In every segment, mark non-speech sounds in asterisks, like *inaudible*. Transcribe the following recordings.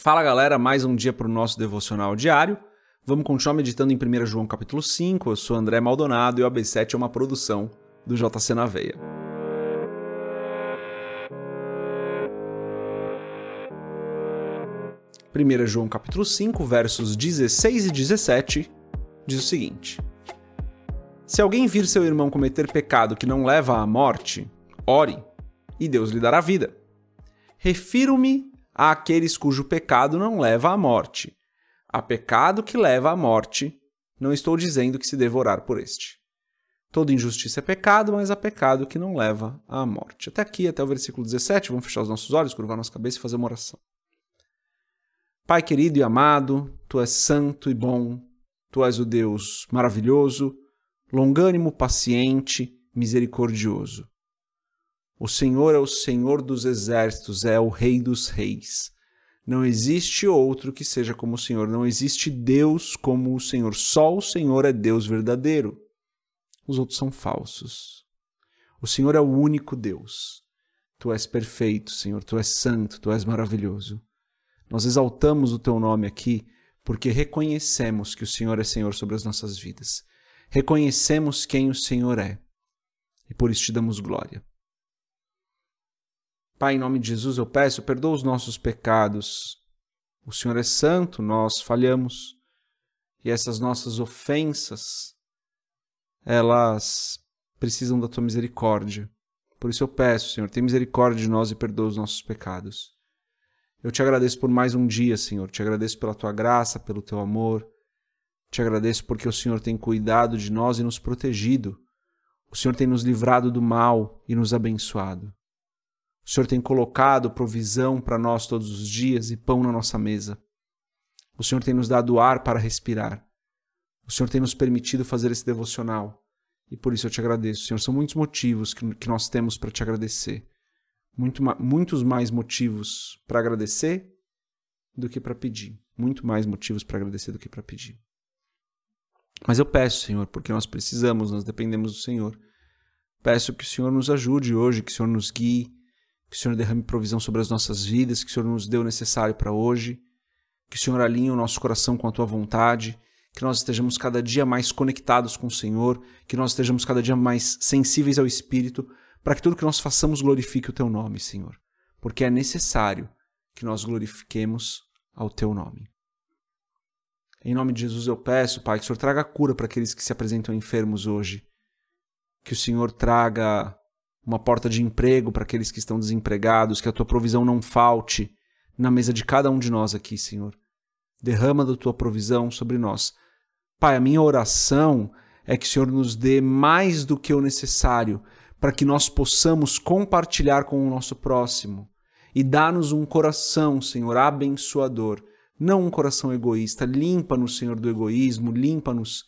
Fala galera, mais um dia para o nosso devocional diário. Vamos continuar meditando em 1 João capítulo 5. Eu sou André Maldonado e o AB7 é uma produção do JC na Veia. Primeira João capítulo 5, versos 16 e 17, diz o seguinte: Se alguém vir seu irmão cometer pecado que não leva à morte, ore, e Deus lhe dará vida. Refiro-me àqueles cujo pecado não leva à morte. Há pecado que leva à morte, não estou dizendo que se devorar por este. Toda injustiça é pecado, mas há pecado que não leva à morte. Até aqui, até o versículo 17, vamos fechar os nossos olhos, curvar nossa cabeça e fazer uma oração. Pai querido e amado, tu és santo e bom, tu és o Deus maravilhoso, longânimo, paciente, misericordioso. O Senhor é o Senhor dos exércitos, é o Rei dos reis. Não existe outro que seja como o Senhor, não existe Deus como o Senhor. Só o Senhor é Deus verdadeiro. Os outros são falsos. O Senhor é o único Deus. Tu és perfeito, Senhor, tu és santo, tu és maravilhoso. Nós exaltamos o teu nome aqui porque reconhecemos que o Senhor é Senhor sobre as nossas vidas. Reconhecemos quem o Senhor é e por isso te damos glória. Pai, em nome de Jesus eu peço, perdoa os nossos pecados. O Senhor é santo, nós falhamos. E essas nossas ofensas, elas precisam da tua misericórdia. Por isso eu peço, Senhor, tenha misericórdia de nós e perdoa os nossos pecados. Eu te agradeço por mais um dia, Senhor. Te agradeço pela tua graça, pelo teu amor. Te agradeço porque o Senhor tem cuidado de nós e nos protegido. O Senhor tem nos livrado do mal e nos abençoado. O Senhor tem colocado provisão para nós todos os dias e pão na nossa mesa. O Senhor tem nos dado ar para respirar. O Senhor tem nos permitido fazer esse devocional. E por isso eu te agradeço, Senhor. São muitos motivos que, que nós temos para te agradecer. Muito, muitos mais motivos para agradecer do que para pedir. Muito mais motivos para agradecer do que para pedir. Mas eu peço, Senhor, porque nós precisamos, nós dependemos do Senhor. Peço que o Senhor nos ajude hoje, que o Senhor nos guie, que o Senhor derrame provisão sobre as nossas vidas, que o Senhor nos dê o necessário para hoje, que o Senhor alinhe o nosso coração com a tua vontade, que nós estejamos cada dia mais conectados com o Senhor, que nós estejamos cada dia mais sensíveis ao Espírito, para que tudo que nós façamos glorifique o teu nome, Senhor, porque é necessário que nós glorifiquemos ao teu nome. Em nome de Jesus eu peço, Pai, que o Senhor traga cura para aqueles que se apresentam enfermos hoje. Que o Senhor traga uma porta de emprego para aqueles que estão desempregados, que a tua provisão não falte na mesa de cada um de nós aqui, Senhor. Derrama da tua provisão sobre nós. Pai, a minha oração é que o Senhor nos dê mais do que o necessário para que nós possamos compartilhar com o nosso próximo e dá-nos um coração, Senhor, abençoador, não um coração egoísta. Limpa-nos, Senhor, do egoísmo, limpa-nos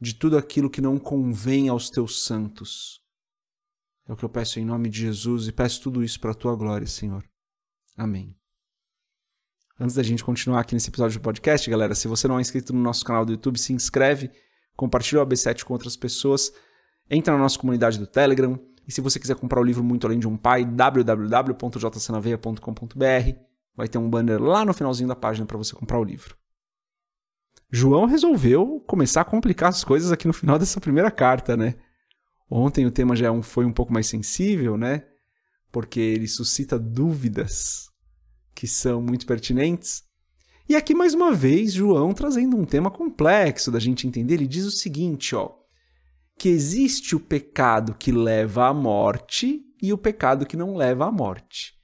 de tudo aquilo que não convém aos teus santos. É o que eu peço em nome de Jesus e peço tudo isso para a tua glória, Senhor. Amém. Antes da gente continuar aqui nesse episódio do podcast, galera, se você não é inscrito no nosso canal do YouTube, se inscreve, compartilha o AB7 com outras pessoas, entra na nossa comunidade do Telegram, e se você quiser comprar o livro Muito Além de um Pai, www.jcnaveia.com.br, vai ter um banner lá no finalzinho da página para você comprar o livro. João resolveu começar a complicar as coisas aqui no final dessa primeira carta, né? Ontem o tema já é foi um pouco mais sensível, né? Porque ele suscita dúvidas que são muito pertinentes. E aqui mais uma vez João trazendo um tema complexo da gente entender, ele diz o seguinte, ó, que existe o pecado que leva à morte e o pecado que não leva à morte.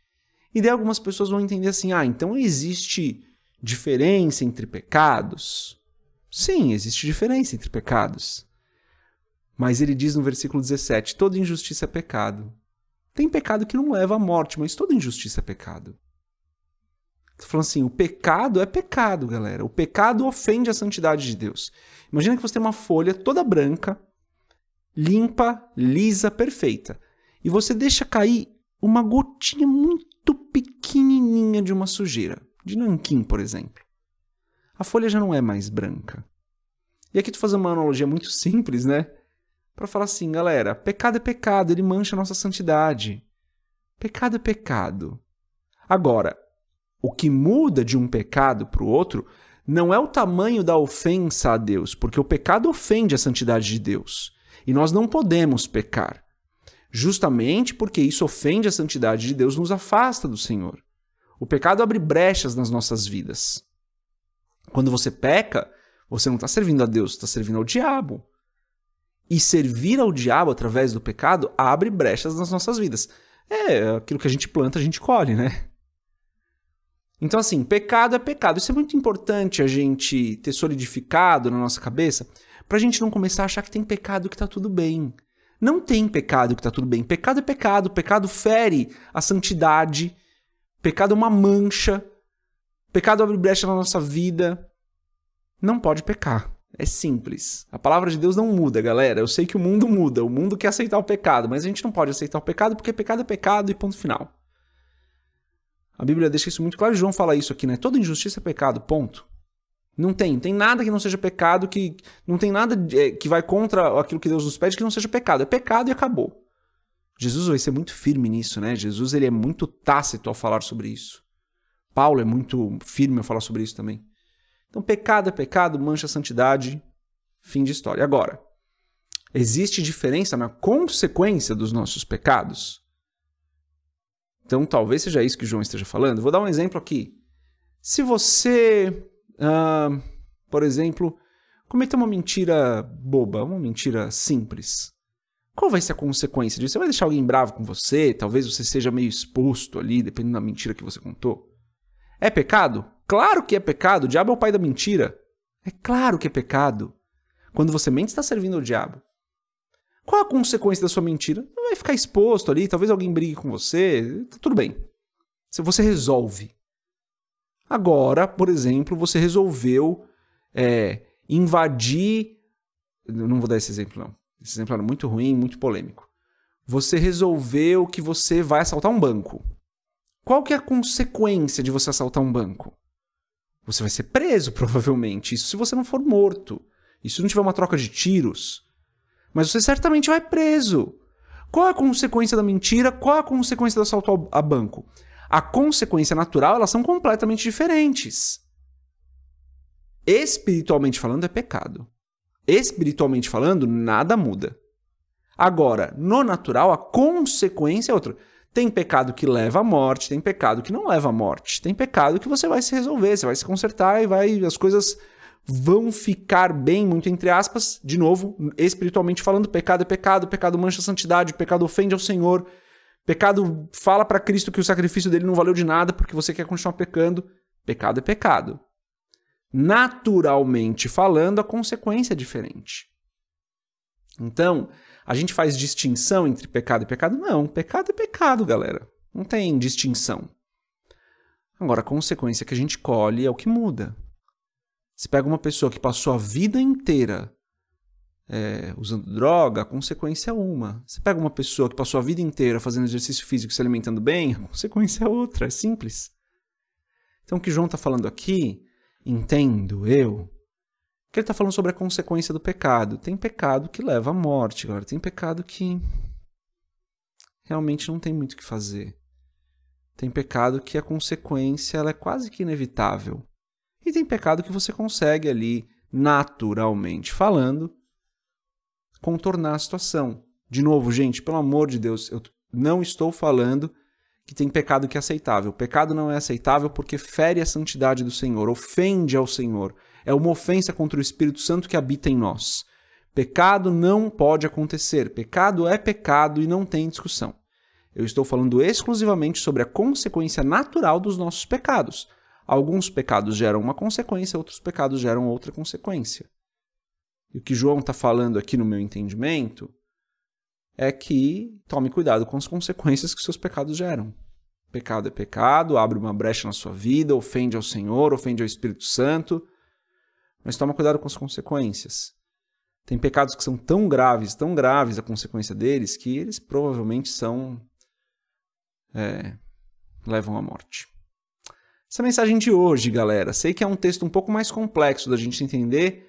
E daí algumas pessoas vão entender assim: "Ah, então existe diferença entre pecados?" Sim, existe diferença entre pecados. Mas ele diz no versículo 17: toda injustiça é pecado. Tem pecado que não leva à morte, mas toda injustiça é pecado. Está falando assim: o pecado é pecado, galera. O pecado ofende a santidade de Deus. Imagina que você tem uma folha toda branca, limpa, lisa, perfeita. E você deixa cair uma gotinha muito pequenininha de uma sujeira, de nanquim, por exemplo. A folha já não é mais branca. E aqui tu faz uma analogia muito simples, né? Para falar assim, galera, pecado é pecado, ele mancha a nossa santidade. Pecado é pecado. Agora, O que muda de um pecado para o outro não é o tamanho da ofensa a Deus, porque o pecado ofende a santidade de Deus. E nós não podemos pecar. Justamente porque isso ofende a santidade de Deus, nos afasta do Senhor. O pecado abre brechas nas nossas vidas. Quando você peca, você não está servindo a Deus, está servindo ao diabo. E servir ao diabo através do pecado abre brechas nas nossas vidas. É aquilo que a gente planta, a gente colhe, né? Então, assim, pecado é pecado. Isso é muito importante a gente ter solidificado na nossa cabeça para a gente não começar a achar que tem pecado que está tudo bem. Não tem pecado que está tudo bem. Pecado é pecado. Pecado fere a santidade. Pecado é uma mancha. Pecado abre brecha na nossa vida. Não pode pecar. É simples. A palavra de Deus não muda, galera. Eu sei que o mundo *laughs* muda. O mundo quer aceitar o pecado, mas a gente não pode aceitar o pecado porque pecado é pecado e ponto final. A Bíblia deixa isso muito claro. João fala isso aqui, né? Toda injustiça é pecado, ponto. Não tem, tem nada que não seja pecado, que não tem nada é, que vai contra aquilo que Deus nos pede que não seja pecado. É pecado e acabou. Jesus vai ser muito firme nisso, né? Jesus ele é muito tácito ao falar sobre isso. Paulo é muito firme ao falar sobre isso também. Então, pecado é pecado, mancha a santidade, fim de história. Agora, existe diferença na consequência dos nossos pecados? Então, talvez seja isso que João esteja falando. Vou dar um exemplo aqui. Se você, uh, por exemplo, cometer uma mentira boba, uma mentira simples, qual vai ser a consequência disso? Você vai deixar alguém bravo com você? Talvez você seja meio exposto ali, dependendo da mentira que você contou. É pecado? Claro que é pecado. O diabo é o pai da mentira. É claro que é pecado. Quando você mente, está servindo ao diabo. Qual a consequência da sua mentira? Vai ficar exposto ali, talvez alguém brigue com você, tá tudo bem. Você resolve. Agora, por exemplo, você resolveu é, invadir. Não vou dar esse exemplo, não. Esse exemplo era muito ruim, muito polêmico. Você resolveu que você vai assaltar um banco. Qual que é a consequência de você assaltar um banco? Você vai ser preso, *laughs* provavelmente. Isso se você não for morto. Isso não tiver uma troca de tiros. Mas você certamente vai preso. Qual é a consequência da mentira? Qual é a consequência do assalto a banco? A consequência natural, elas são completamente diferentes. Espiritualmente falando, é pecado. Espiritualmente falando, nada muda. Agora, no natural, a consequência é outra. Tem pecado que leva à morte, tem pecado que não leva à morte. Tem pecado que você vai se resolver, você vai se consertar e vai as coisas vão ficar bem, muito entre aspas. De novo, espiritualmente falando, pecado é pecado, pecado mancha a santidade, pecado ofende ao Senhor. Pecado fala para Cristo que o sacrifício dele não valeu de nada porque você quer continuar pecando. Pecado é pecado. Naturalmente falando, a consequência é diferente. Então, a gente faz distinção entre pecado e pecado? Não, pecado é pecado, galera. Não tem distinção. Agora, a consequência que a gente colhe é o que muda. Se pega uma pessoa que passou a vida inteira é, usando droga, a consequência é uma. Você pega uma pessoa que passou a vida inteira fazendo exercício físico e se alimentando bem, a *laughs* consequência é outra, é simples. Então o que João está falando aqui, entendo eu, que ele está falando sobre a consequência do pecado. Tem pecado que leva à morte, agora tem pecado que realmente não tem muito o que fazer. Tem pecado que a consequência ela é quase que inevitável. E tem pecado que você consegue ali, naturalmente falando, contornar a situação. De novo, gente, pelo amor de Deus, eu não estou falando que tem pecado que é aceitável. O pecado não é aceitável porque fere a santidade do Senhor, ofende ao Senhor é uma ofensa contra o Espírito Santo que habita em nós. Pecado não pode acontecer. Pecado é pecado e não tem discussão. Eu estou falando exclusivamente sobre a consequência natural dos nossos pecados. Alguns pecados geram uma consequência, outros pecados geram outra consequência. E o que João está falando aqui no meu entendimento é que tome cuidado com as consequências que seus pecados geram. Pecado é pecado, abre uma brecha na sua vida, ofende ao Senhor, ofende ao Espírito Santo. Mas toma cuidado com as consequências. Tem pecados que são tão graves, tão graves a consequência deles, que eles provavelmente são. É, levam à morte. Essa é mensagem de hoje, galera. Sei que é um texto um pouco mais complexo da gente entender,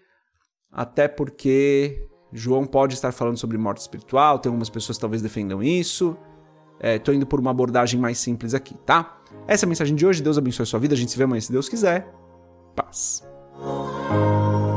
até porque João pode estar falando sobre morte espiritual, tem algumas pessoas que talvez defendam isso. Estou é, indo por uma abordagem mais simples aqui, tá? Essa é a mensagem de hoje. Deus abençoe a sua vida. A gente se vê amanhã se Deus quiser. Paz. Música